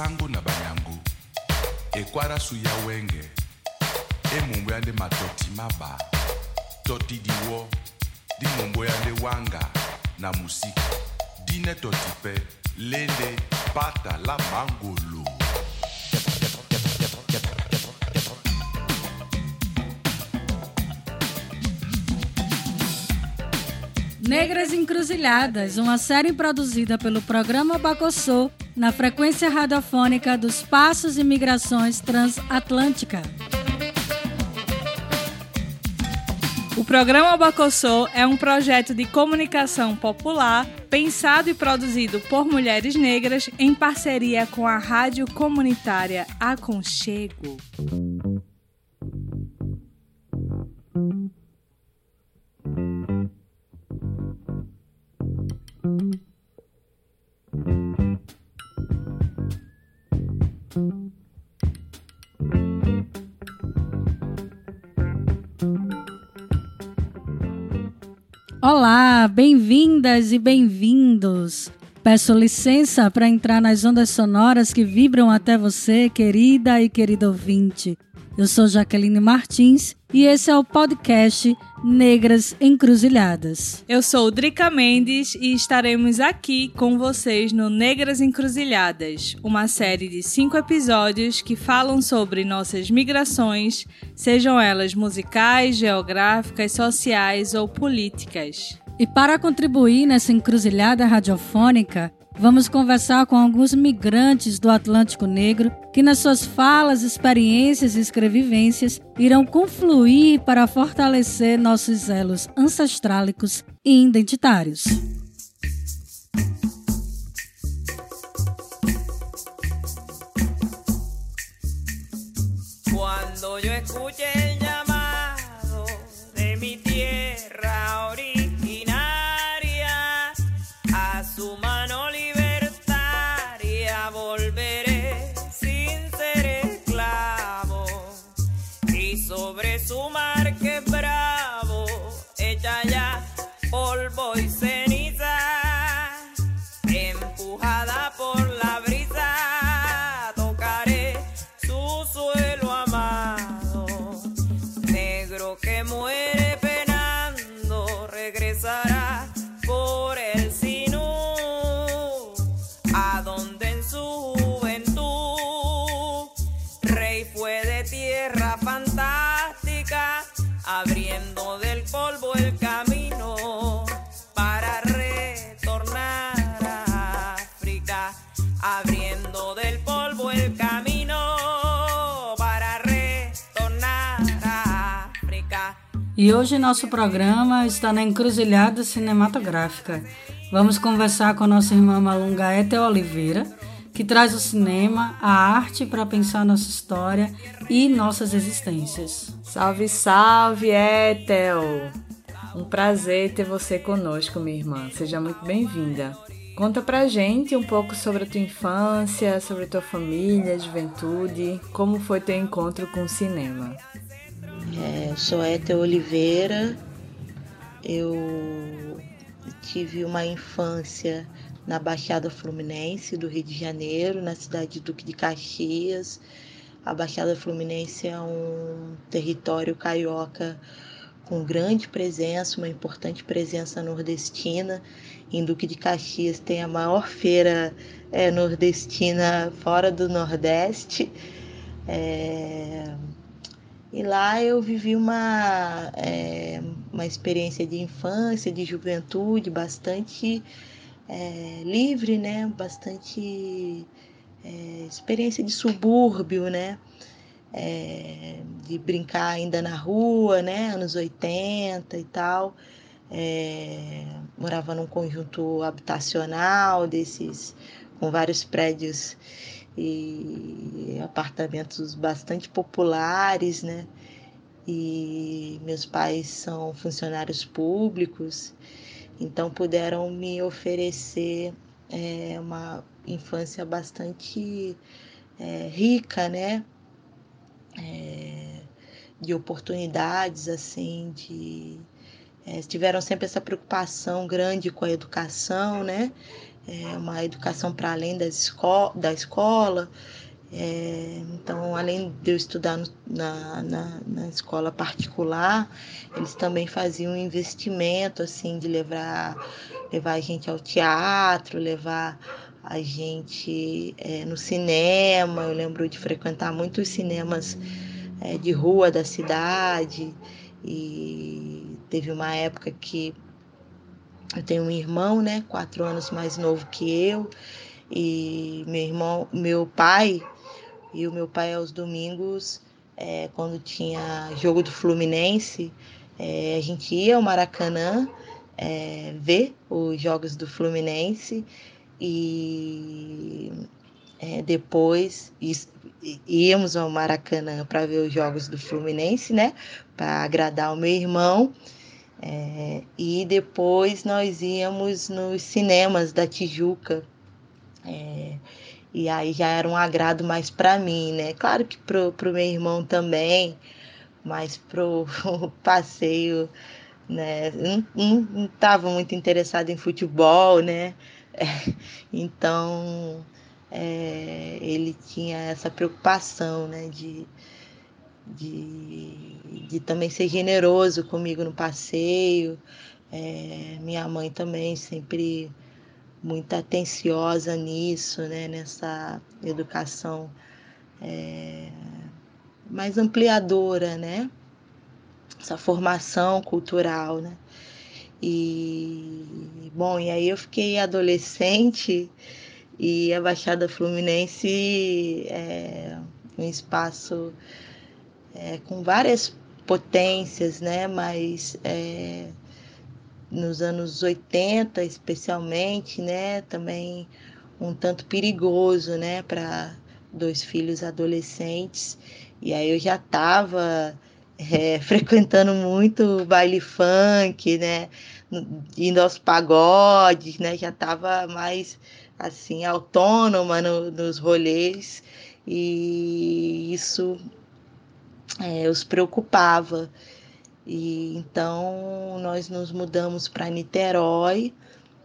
basango na banyangu. Ekwarasu ya wenge. Emumbu yande matoti maba. Toti diwo di mumbu wanga na musiki. Dine toti pe lende pata la mangolo. Negras Encruzilhadas, uma série produzida pelo programa Bacossô na frequência radiofônica dos Passos e Migrações Transatlântica. O programa Bacossô é um projeto de comunicação popular pensado e produzido por mulheres negras em parceria com a rádio comunitária Aconchego. Olá, bem-vindas e bem-vindos. Peço licença para entrar nas ondas sonoras que vibram até você, querida e querido ouvinte. Eu sou Jaqueline Martins e esse é o podcast Negras Encruzilhadas. Eu sou Drica Mendes e estaremos aqui com vocês no Negras Encruzilhadas, uma série de cinco episódios que falam sobre nossas migrações, sejam elas musicais, geográficas, sociais ou políticas. E para contribuir nessa encruzilhada radiofônica, Vamos conversar com alguns migrantes do Atlântico Negro que, nas suas falas, experiências e escrevivências, irão confluir para fortalecer nossos elos ancestrálicos e identitários. Cuando yo escuche E hoje nosso programa está na encruzilhada cinematográfica. Vamos conversar com a nossa irmã Malunga Ethel Oliveira, que traz o cinema, a arte para pensar nossa história e nossas existências. Salve, salve, Ethel! Um prazer ter você conosco, minha irmã. Seja muito bem-vinda. Conta pra gente um pouco sobre a tua infância, sobre a tua família, juventude, como foi teu encontro com o cinema. É, sou Ethel Oliveira. Eu tive uma infância na Baixada Fluminense do Rio de Janeiro, na cidade de Duque de Caxias. A Baixada Fluminense é um território carioca com grande presença, uma importante presença nordestina. Em Duque de Caxias tem a maior feira é, nordestina fora do Nordeste. É, e lá eu vivi uma, é, uma experiência de infância, de juventude bastante é, livre, né? Bastante é, experiência de subúrbio, né? É, de brincar ainda na rua, né? Anos 80 e tal. É, morava num conjunto habitacional desses com vários prédios e apartamentos bastante populares, né? E meus pais são funcionários públicos, então puderam me oferecer é, uma infância bastante é, rica, né? É, de oportunidades, assim, de é, tiveram sempre essa preocupação grande com a educação, né? É, uma educação para além das esco da escola. É, então, além de eu estudar no, na, na, na, escola particular, eles também faziam um investimento assim de levar, levar a gente ao teatro, levar a gente é, no cinema. Eu lembro de frequentar muitos cinemas é, de rua da cidade. E teve uma época que eu tenho um irmão, né, quatro anos mais novo que eu, e meu irmão, meu pai e o meu pai aos domingos, é, quando tinha jogo do Fluminense, é, a gente ia ao Maracanã é, ver os jogos do Fluminense e é, depois íamos ao Maracanã para ver os jogos do Fluminense, né? Para agradar o meu irmão. É, e depois nós íamos nos cinemas da Tijuca. É, e aí já era um agrado mais para mim, né? Claro que pro, pro meu irmão também, mas pro passeio, né? Não estava muito interessado em futebol, né? É, então é, ele tinha essa preocupação, né? De, de, de também ser generoso comigo no passeio. É, minha mãe também sempre muito atenciosa nisso, né? Nessa educação é, mais ampliadora, né? Essa formação cultural, né? E bom, e aí eu fiquei adolescente e a Baixada Fluminense é um espaço é, com várias potências, né? Mas é, nos anos 80, especialmente, né? Também um tanto perigoso, né? Para dois filhos adolescentes. E aí eu já estava é, frequentando muito baile funk, né? Indo aos pagodes, né? Já estava mais assim autônoma no, nos rolês e isso é, os preocupava. E então nós nos mudamos para Niterói,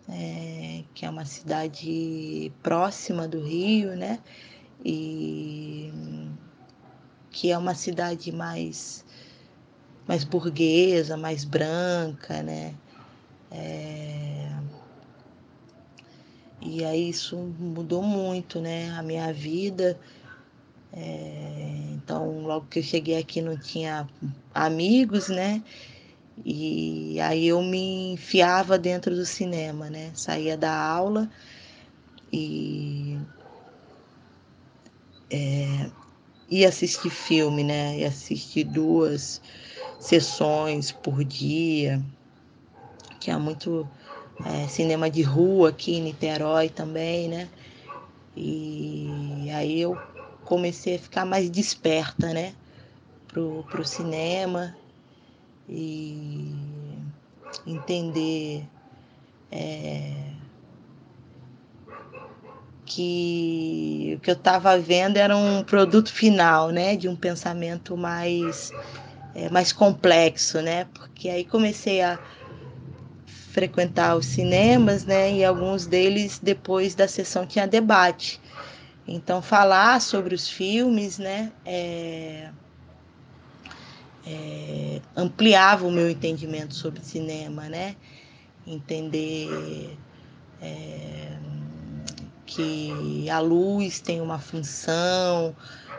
é, que é uma cidade próxima do Rio, né? E que é uma cidade mais mais burguesa, mais branca, né? É... E aí isso mudou muito, né? A minha vida. É, então, logo que eu cheguei aqui não tinha amigos, né? E aí eu me enfiava dentro do cinema, né? Saía da aula e é, ia assistir filme, né? Ia assistir duas sessões por dia. Tinha muito é, cinema de rua aqui em Niterói também, né? E aí eu comecei a ficar mais desperta, né? Pro, pro cinema e entender é, que o que eu estava vendo era um produto final, né? De um pensamento mais, é, mais complexo, né? Porque aí comecei a frequentar os cinemas, né? E alguns deles, depois da sessão, tinha debate. Então, falar sobre os filmes, né, é, é, ampliava o meu entendimento sobre cinema, né? Entender é, que a luz tem uma função,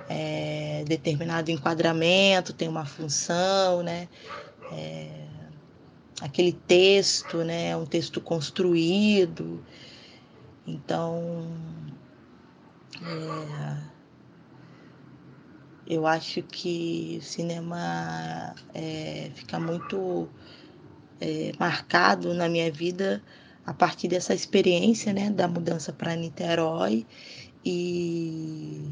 é, determinado enquadramento tem uma função, né? É, aquele texto, né? Um texto construído. Então, é, eu acho que o cinema é, fica muito é, marcado na minha vida a partir dessa experiência né, da mudança para Niterói e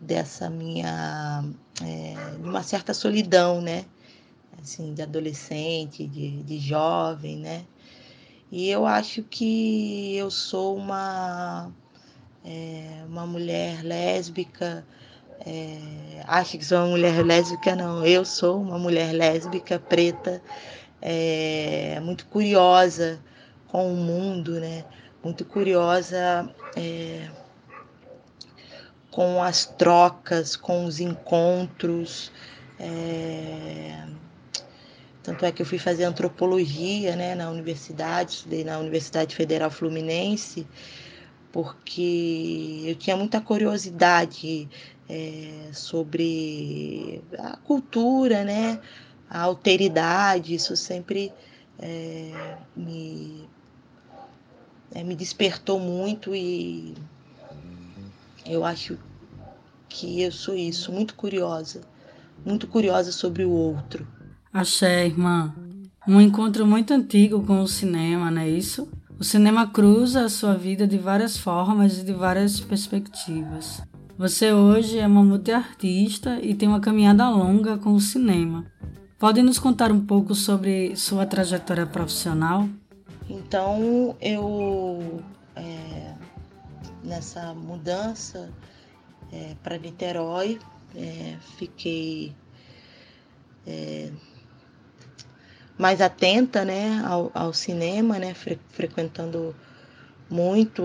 dessa minha é, uma certa solidão né assim de adolescente de, de jovem né. E eu acho que eu sou uma é, uma mulher lésbica. É, acho que sou uma mulher lésbica, não. Eu sou uma mulher lésbica, preta, é, muito curiosa com o mundo, né? muito curiosa é, com as trocas, com os encontros. É, tanto é que eu fui fazer antropologia né, na universidade, estudei na Universidade Federal Fluminense, porque eu tinha muita curiosidade é, sobre a cultura, né, a alteridade, isso sempre é, me, é, me despertou muito e eu acho que eu sou isso, muito curiosa, muito curiosa sobre o outro. Axé, irmã. Um encontro muito antigo com o cinema, não é isso? O cinema cruza a sua vida de várias formas e de várias perspectivas. Você hoje é uma multiartista e tem uma caminhada longa com o cinema. Pode nos contar um pouco sobre sua trajetória profissional? Então, eu, é, nessa mudança é, para Niterói, é, fiquei é, mais atenta né, ao, ao cinema, né, fre frequentando muito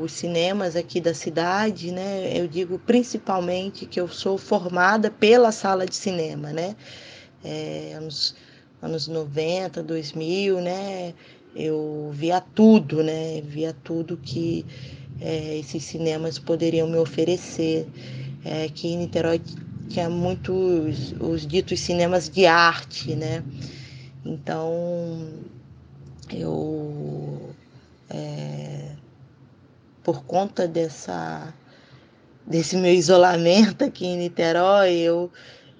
os cinemas aqui da cidade, né? Eu digo principalmente que eu sou formada pela sala de cinema, né? É, anos, anos 90, 2000, né? Eu via tudo, né? Via tudo que é, esses cinemas poderiam me oferecer. É, que em Niterói tinha muitos os ditos cinemas de arte, né? Então, eu, é, por conta dessa, desse meu isolamento aqui em Niterói, eu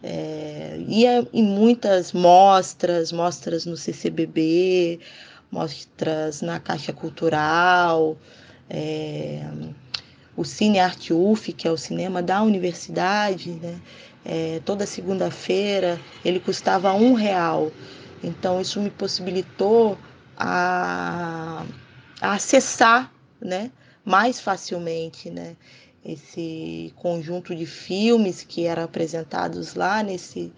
é, ia em muitas mostras, mostras no CCBB, mostras na Caixa Cultural, é, o Cine Arte UF, que é o cinema da universidade, né? É, toda segunda-feira ele custava um real. Então, isso me possibilitou a, a acessar né, mais facilmente né, esse conjunto de filmes que eram apresentados lá nesse,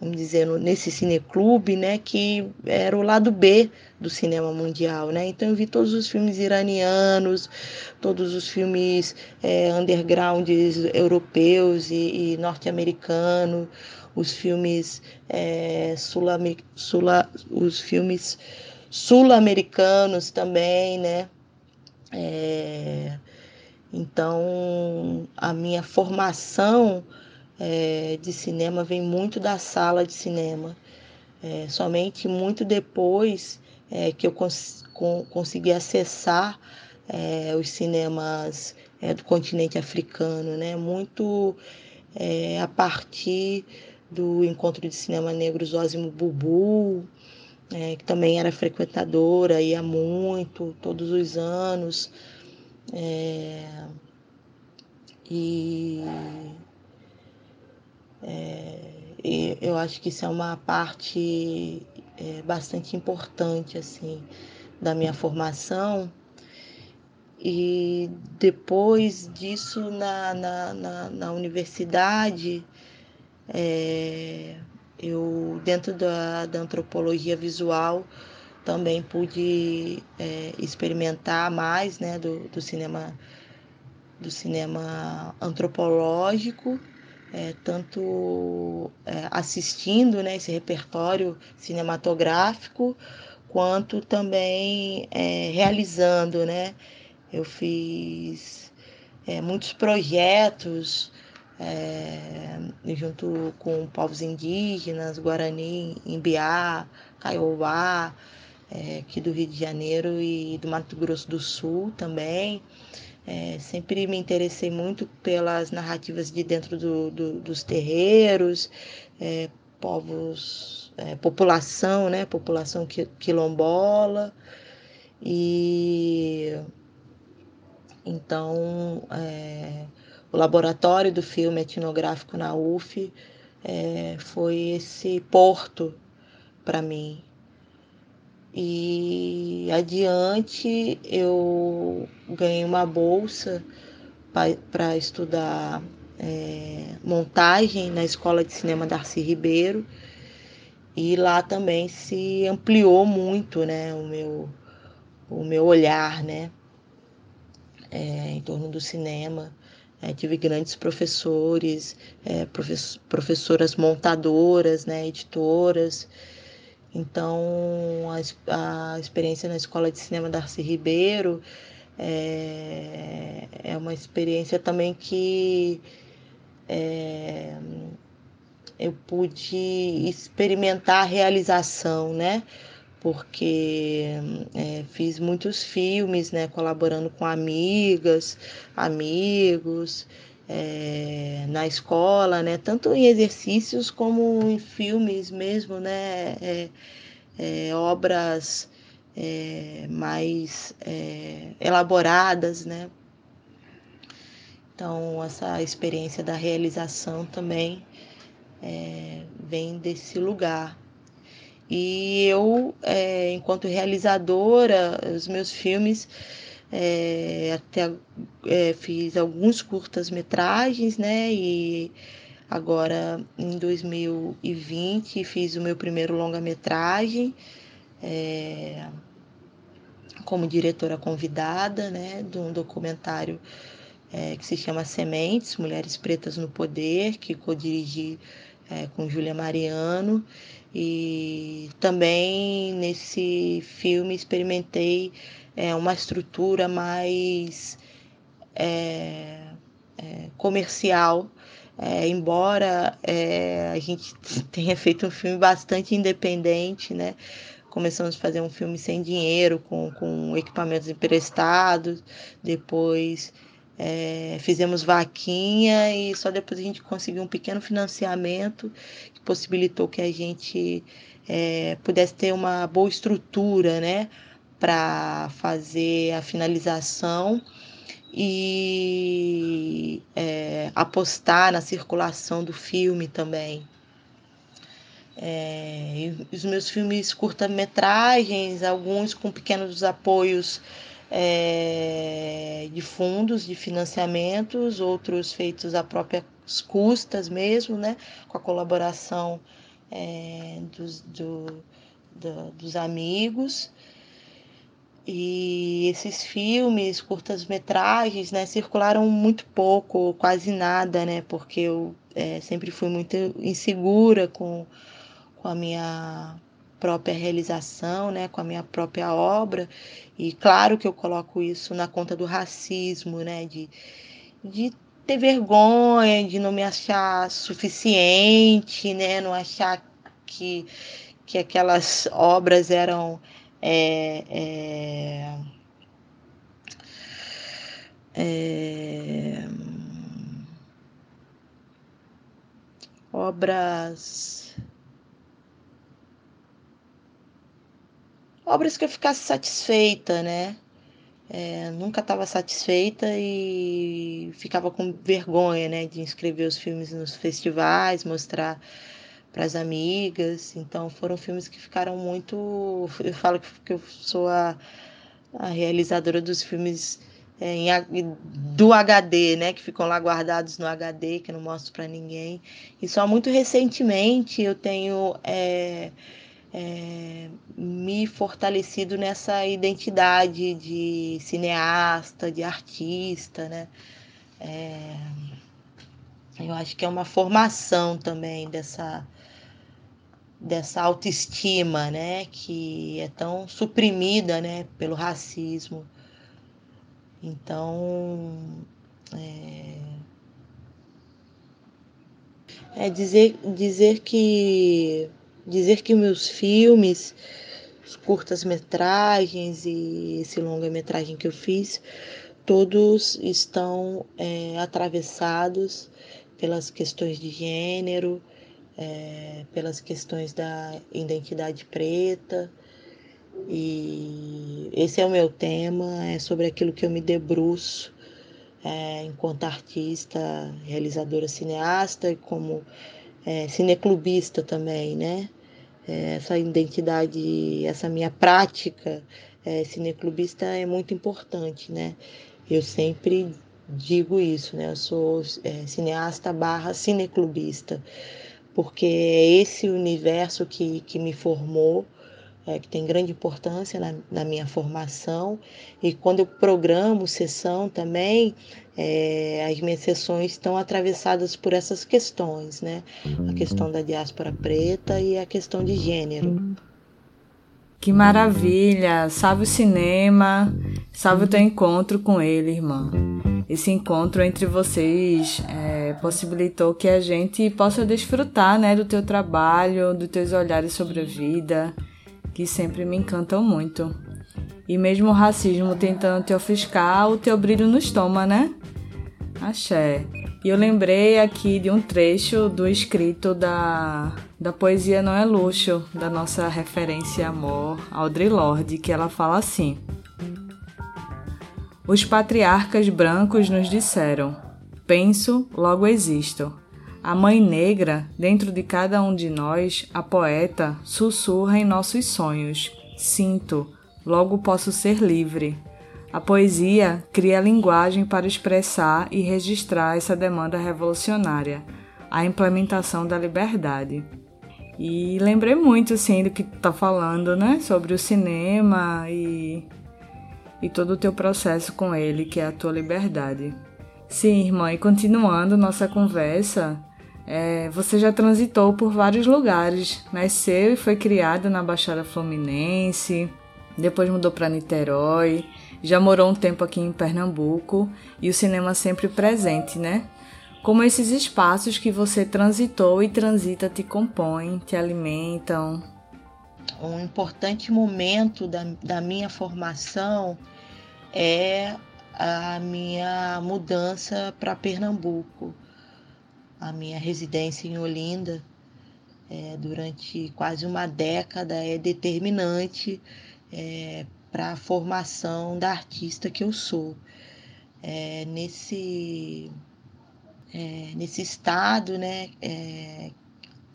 vamos dizer, nesse cineclube, né, que era o lado B do cinema mundial, né? Então eu vi todos os filmes iranianos, todos os filmes é, undergrounds europeus e, e norte-americanos, os filmes é, sul, sul os filmes sul-americanos também, né? É, então a minha formação é, de cinema vem muito da sala de cinema. É, somente muito depois é, que eu cons consegui acessar é, os cinemas é, do continente africano, né? Muito é, a partir do Encontro de Cinema Negro Zózimo Bubu, que também era frequentadora, ia muito, todos os anos. É, e, é, e, eu acho que isso é uma parte é, bastante importante assim da minha formação. E depois disso, na, na, na, na universidade, é, eu, dentro da, da antropologia visual, também pude é, experimentar mais né, do, do, cinema do cinema antropológico, é, tanto é, assistindo né, esse repertório cinematográfico, quanto também é, realizando. Né? Eu fiz é, muitos projetos é, junto com povos indígenas, Guarani, Imbiá, Kaiowá, é, aqui do Rio de Janeiro e do Mato Grosso do Sul também. É, sempre me interessei muito pelas narrativas de dentro do, do, dos terreiros, é, povos, é, população, né, população quilombola. E então o laboratório do filme etnográfico na UF foi esse porto para mim. E adiante eu ganhei uma bolsa para estudar é, montagem na Escola de Cinema Darcy Ribeiro e lá também se ampliou muito né, o, meu, o meu olhar, né? é, em torno do cinema. É, tive grandes professores, é, profess professoras montadoras, né, editoras. Então, a, a, experiência na Escola de Cinema Darcy Ribeiro é, é uma experiência também que é, eu pude experimentar a realização, né? Porque é, fiz muitos filmes, né? Colaborando com amigas, amigos, é, na escola, né? Tanto em exercícios como em filmes mesmo, né? É, é obras mais elaboradas, né? Então, essa experiência da realização também vem desse lugar. E eu, enquanto realizadora, os meus filmes, é, até é, fiz alguns curtas-metragens, né? E agora em 2020 fiz o meu primeiro longa-metragem é, como diretora convidada, né? De um documentário é, que se chama Sementes, Mulheres Pretas no Poder, que co-dirigi é, com Júlia Mariano. E também nesse filme experimentei é, uma estrutura mais é, é, comercial, é, embora é, a gente tenha feito um filme bastante independente, né? Começamos a fazer um filme sem dinheiro, com, com equipamentos emprestados, depois é, fizemos vaquinha e só depois a gente conseguiu um pequeno financiamento que possibilitou que a gente é, pudesse ter uma boa estrutura, né, para fazer a finalização e é, apostar na circulação do filme também. É, os meus filmes curta-metragens, alguns com pequenos apoios é, de fundos, de financiamentos, outros feitos a próprias custas mesmo, né, com a colaboração é, dos, do, do, dos amigos. E esses filmes, curtas-metragens, né, circularam muito pouco, quase nada, né, porque eu é, sempre fui muito insegura com, com a minha própria realização, né, com a minha própria obra. E claro que eu coloco isso na conta do racismo, né, de, de ter vergonha, de não me achar suficiente, né, não achar que, que aquelas obras eram é, é, é, obras obras que eu ficasse satisfeita, né? É, nunca estava satisfeita e ficava com vergonha, né, de inscrever os filmes nos festivais, mostrar para as amigas. Então foram filmes que ficaram muito. Eu falo que eu sou a, a realizadora dos filmes é, em, do HD, né, que ficam lá guardados no HD, que eu não mostro para ninguém. E só muito recentemente eu tenho é, é, me fortalecido nessa identidade de cineasta, de artista, né? É, eu acho que é uma formação também dessa dessa autoestima, né, que é tão suprimida, né, pelo racismo. Então, é, é dizer dizer que dizer que meus filmes, os curtas-metragens e esse longa-metragem que eu fiz, todos estão é, atravessados pelas questões de gênero, é, pelas questões da identidade preta. E esse é o meu tema, é sobre aquilo que eu me debruço é, enquanto artista, realizadora cineasta e como é, cineclubista também, né? É, essa identidade, essa minha prática é, cineclubista é muito importante, né? Eu sempre digo isso, né? Eu sou é, cineasta barra cineclubista, porque é esse universo que, que me formou é, que tem grande importância na, na, minha formação. E quando eu programo sessão também, é, as minhas sessões estão atravessadas por essas questões, né? A questão da diáspora preta e a questão de gênero. Que maravilha! Salve o cinema, salve o teu encontro com ele, irmã. Esse encontro entre vocês é, possibilitou que a gente possa desfrutar né, do teu trabalho, dos teus olhares sobre a vida, que sempre me encantam muito. E mesmo o racismo tentando te ofuscar, o teu brilho nos toma, né? Axé. E eu lembrei aqui de um trecho do escrito da, da poesia Não é Luxo, da nossa referência amor, Audre Lorde, que ela fala assim: Os patriarcas brancos nos disseram: penso, logo existo. A mãe negra, dentro de cada um de nós, a poeta, sussurra em nossos sonhos: sinto, logo posso ser livre. A poesia cria a linguagem para expressar e registrar essa demanda revolucionária, a implementação da liberdade. E lembrei muito assim do que tá falando, né, sobre o cinema e e todo o teu processo com ele, que é a tua liberdade. Sim, irmã, e continuando nossa conversa, é, você já transitou por vários lugares. Nasceu e foi criada na Baixada Fluminense, depois mudou para Niterói, já morou um tempo aqui em Pernambuco e o cinema sempre presente, né? Como esses espaços que você transitou e transita te compõem, te alimentam. Um importante momento da, da minha formação é a minha mudança para Pernambuco. A minha residência em Olinda é, durante quase uma década é determinante é, para a formação da artista que eu sou. É, nesse, é, nesse estado, né, é,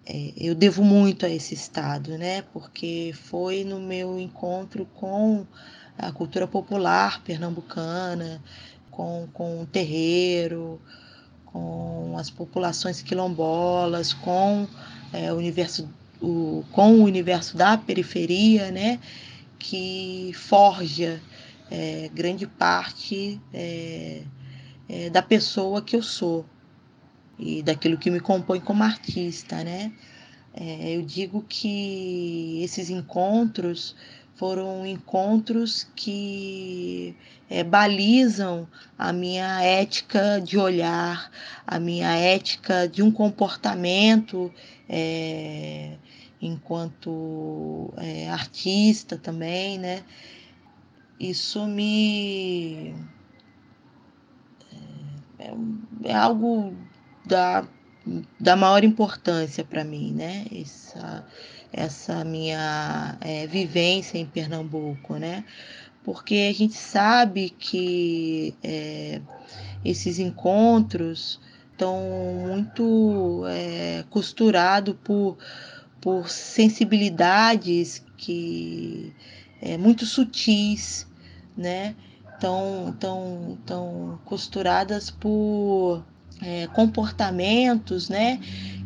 é, eu devo muito a esse estado, né, porque foi no meu encontro com a cultura popular pernambucana, com, com o terreiro, com as populações quilombolas, com é, o universo o, com o universo da periferia, né, que forja é, grande parte é, é, da pessoa que eu sou e daquilo que me compõe como artista, né? É, eu digo que esses encontros foram encontros que é, balizam a minha ética de olhar, a minha ética de um comportamento é, enquanto é, artista também, né? Isso me é, é algo da, da maior importância para mim, né? Essa, essa minha é, vivência em Pernambuco, né? Porque a gente sabe que é, esses encontros estão muito é, costurados por, por sensibilidades que é, muito sutis, né? Tão, tão, tão costuradas por é, comportamentos, né?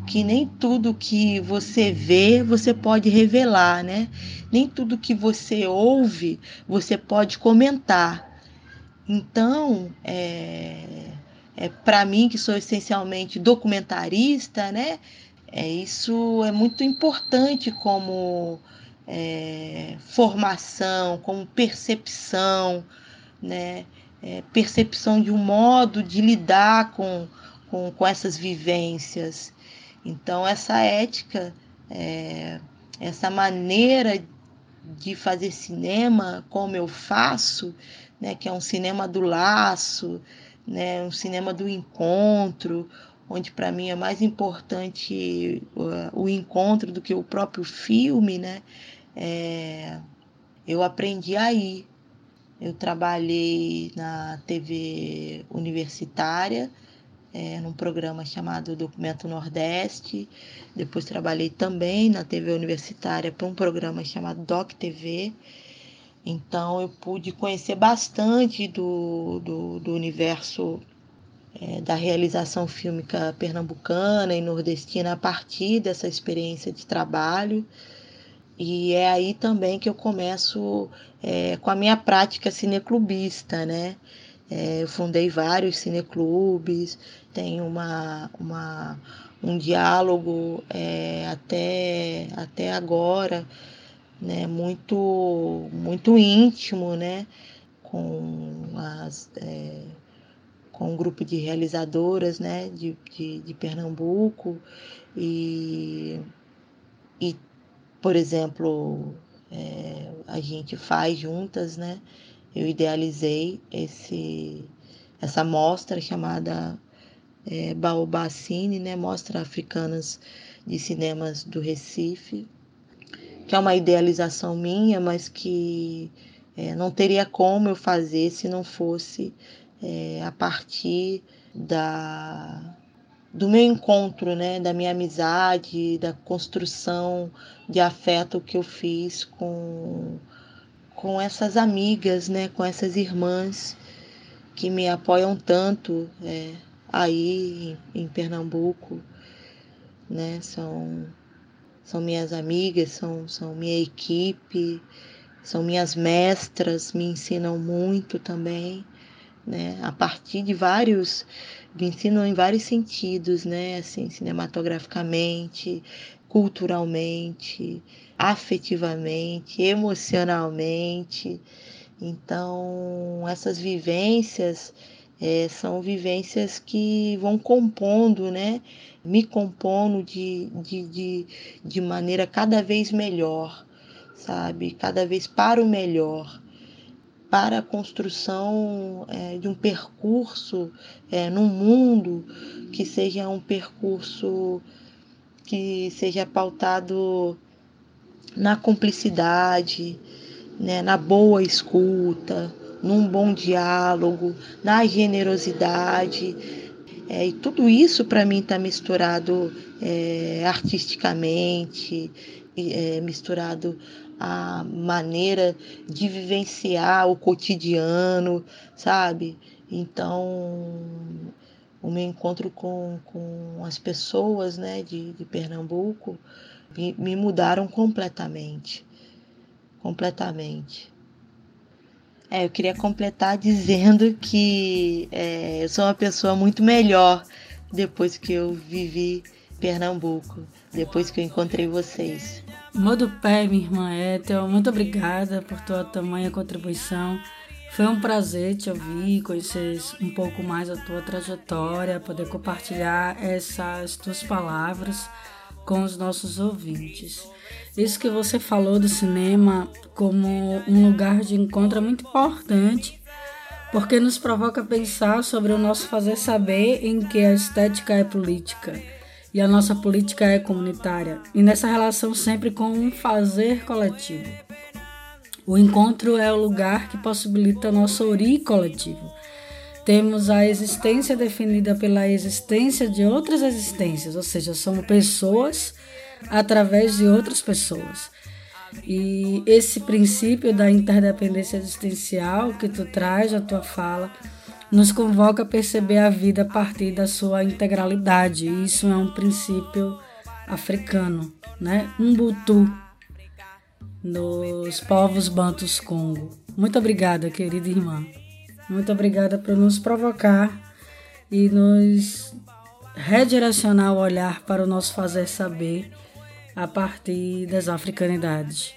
Que nem tudo que você vê você pode revelar, né? Nem tudo que você ouve você pode comentar. Então, é, é para mim que sou essencialmente documentarista, né? É, isso é muito importante como é, formação, como percepção, né? É, percepção de um modo de lidar com, com, com essas vivências. Então, essa ética, é, essa maneira de fazer cinema como eu faço, né, que é um cinema do laço, né, um cinema do encontro, onde para mim é mais importante o, o, encontro do que o próprio filme, né? É, eu aprendi aí. Eu trabalhei na TV universitária, é, num programa chamado Documento Nordeste. Depois trabalhei também na TV universitária para um programa chamado Doc TV. Então eu pude conhecer bastante do, do, do universo é, da realização fílmica pernambucana e nordestina a partir dessa experiência de trabalho. E é aí também que eu começo é, com a minha prática cineclubista, né? É, eu fundei vários cineclubes, tenho uma, uma, um diálogo é, até, até agora, né? Muito, muito íntimo, né? Com as... É, com um grupo de realizadoras né, de, de, de Pernambuco e, e, por exemplo, é, a gente faz juntas, né? Eu idealizei esse, essa mostra chamada é, Baobá Cine, né? Mostra Africanas de Cinemas do Recife, que é uma idealização minha, mas que é, não teria como eu fazer se não fosse é, a partir da, do meu encontro, né, da minha amizade, da construção de afeto que eu fiz com, com essas amigas, né, com essas irmãs que me apoiam tanto é, aí em, em Pernambuco, né, são, são minhas amigas, são, são minha equipe, são minhas mestras, me ensinam muito também né? A partir de vários, me ensinam em vários sentidos, né? Assim, cinematograficamente, culturalmente, afetivamente, emocionalmente. Então, essas vivências é, são vivências que vão compondo, né? Me compondo de, de, de, de maneira cada vez melhor, sabe? Cada vez para o melhor para a construção é, de um percurso é, no mundo que seja um percurso que seja pautado na cumplicidade, né, na boa escuta, num bom diálogo, na generosidade. É, e tudo isso para mim está misturado é, artisticamente, é, misturado a maneira de vivenciar o cotidiano, sabe? Então, o meu encontro com, com as pessoas né, de, de Pernambuco me, me mudaram completamente. Completamente. É, eu queria completar dizendo que é, eu sou uma pessoa muito melhor depois que eu vivi Pernambuco, depois que eu encontrei vocês. Modo pé, minha irmã Ethel, muito obrigada por tua tamanha contribuição. Foi um prazer te ouvir, conhecer um pouco mais a tua trajetória, poder compartilhar essas tuas palavras com os nossos ouvintes. Isso que você falou do cinema como um lugar de encontro é muito importante, porque nos provoca pensar sobre o nosso fazer saber em que a estética é política e a nossa política é comunitária, e nessa relação sempre com um fazer coletivo. O encontro é o lugar que possibilita nosso ori coletivo. Temos a existência definida pela existência de outras existências, ou seja, somos pessoas através de outras pessoas. E esse princípio da interdependência existencial que tu traz na tua fala nos convoca a perceber a vida a partir da sua integralidade. Isso é um princípio africano, né? Umbutu, nos povos bantus Congo. Muito obrigada, querida irmã. Muito obrigada por nos provocar e nos redirecionar o olhar para o nosso fazer saber a partir das africanidades.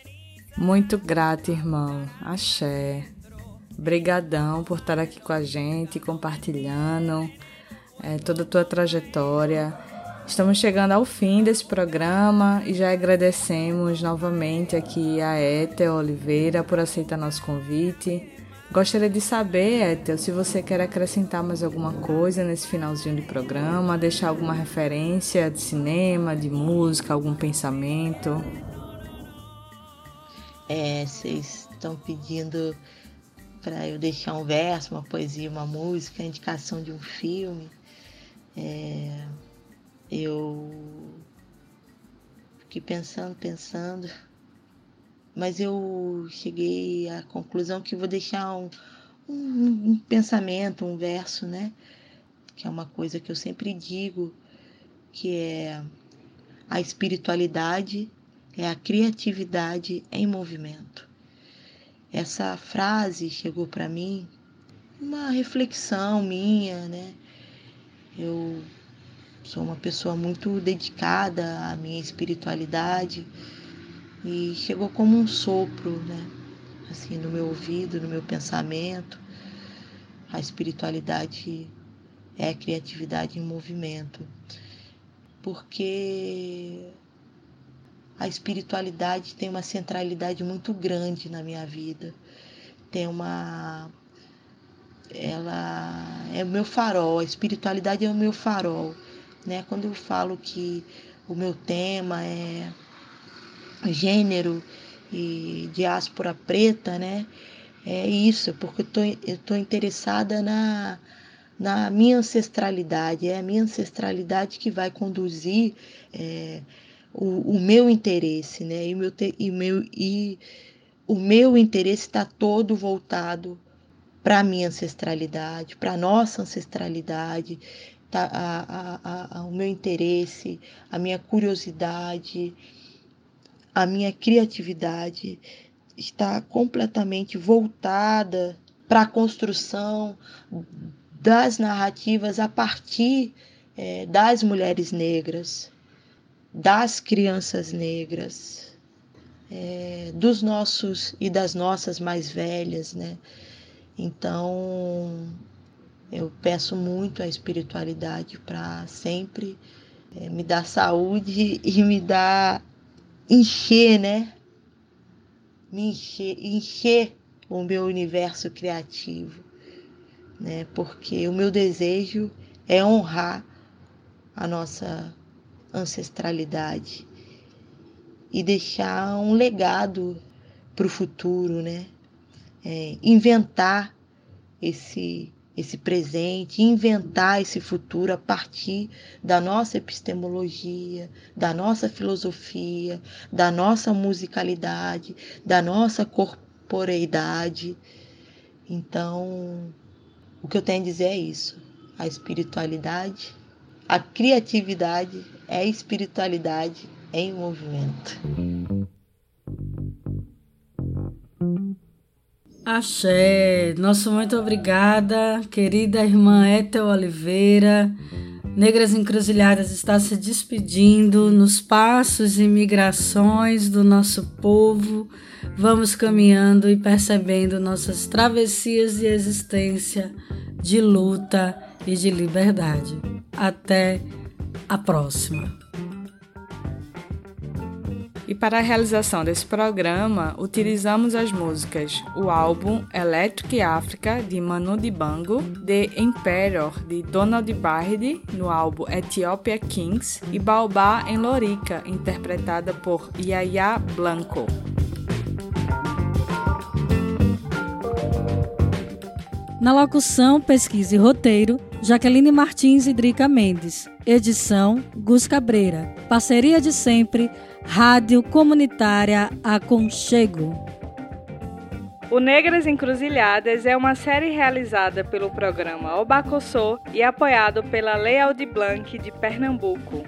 Muito grata, irmão. Axé. Brigadão por estar aqui com a gente, compartilhando é, toda a tua trajetória. Estamos chegando ao fim desse programa e já agradecemos novamente aqui a Ethel Oliveira por aceitar nosso convite. Gostaria de saber, Ethel, se você quer acrescentar mais alguma coisa nesse finalzinho de programa, deixar alguma referência de cinema, de música, algum pensamento. É, vocês estão pedindo para eu deixar um verso, uma poesia, uma música, indicação de um filme. É, eu fiquei pensando, pensando, mas eu cheguei à conclusão que vou deixar um, um, um pensamento, um verso, né? Que é uma coisa que eu sempre digo, que é a espiritualidade é a criatividade em movimento. Essa frase chegou para mim uma reflexão minha, né? Eu sou uma pessoa muito dedicada à minha espiritualidade e chegou como um sopro, né? Assim, no meu ouvido, no meu pensamento. A espiritualidade é a criatividade em movimento. Porque a espiritualidade tem uma centralidade muito grande na minha vida. Tem uma ela é o meu farol, a espiritualidade é o meu farol, né? Quando eu falo que o meu tema é gênero e diáspora preta, né? É isso, porque eu tô interessada na, na minha ancestralidade, é a minha ancestralidade que vai conduzir é, o, o, meu interesse, né? E, meu, e, meu, e o meu interesse está todo voltado para a minha ancestralidade, para a nossa ancestralidade, tá, a, a, a, o meu interesse, a minha curiosidade, a minha criatividade está completamente voltada para a construção das narrativas a partir é, das mulheres negras, das crianças negras, é, dos nossos e das nossas mais velhas, né? Então, eu peço muito a espiritualidade para sempre é, me dar saúde e me dar encher, né? Me encher, encher o meu universo criativo, né? Porque o meu desejo é honrar a nossa ancestralidade e deixar um legado para o futuro, né? É, inventar esse esse presente, inventar esse futuro a partir da nossa epistemologia, da nossa filosofia, da nossa musicalidade, da nossa corporeidade. Então, o que eu tenho a dizer é isso: a espiritualidade, a criatividade é espiritualidade em movimento. Axé, nosso muito obrigada, querida irmã Ethel Oliveira. Negras Encruzilhadas está se despedindo nos passos e migrações do nosso povo. Vamos caminhando e percebendo nossas travessias de existência, de luta e de liberdade. Até a próxima. E para a realização desse programa, utilizamos as músicas o álbum Electric Africa, de Manu Dibango, The Emperor, de Donald Byrd, no álbum Ethiopia Kings, e Baobá em Lorica, interpretada por Yaya Blanco. Na locução, pesquisa e roteiro, Jaqueline Martins e Drica Mendes. Edição, Gus Cabreira. Parceria de sempre, Rádio Comunitária Aconchego. O Negras Encruzilhadas é uma série realizada pelo programa Obacossô e apoiado pela Lei Aldir Blanc de Pernambuco.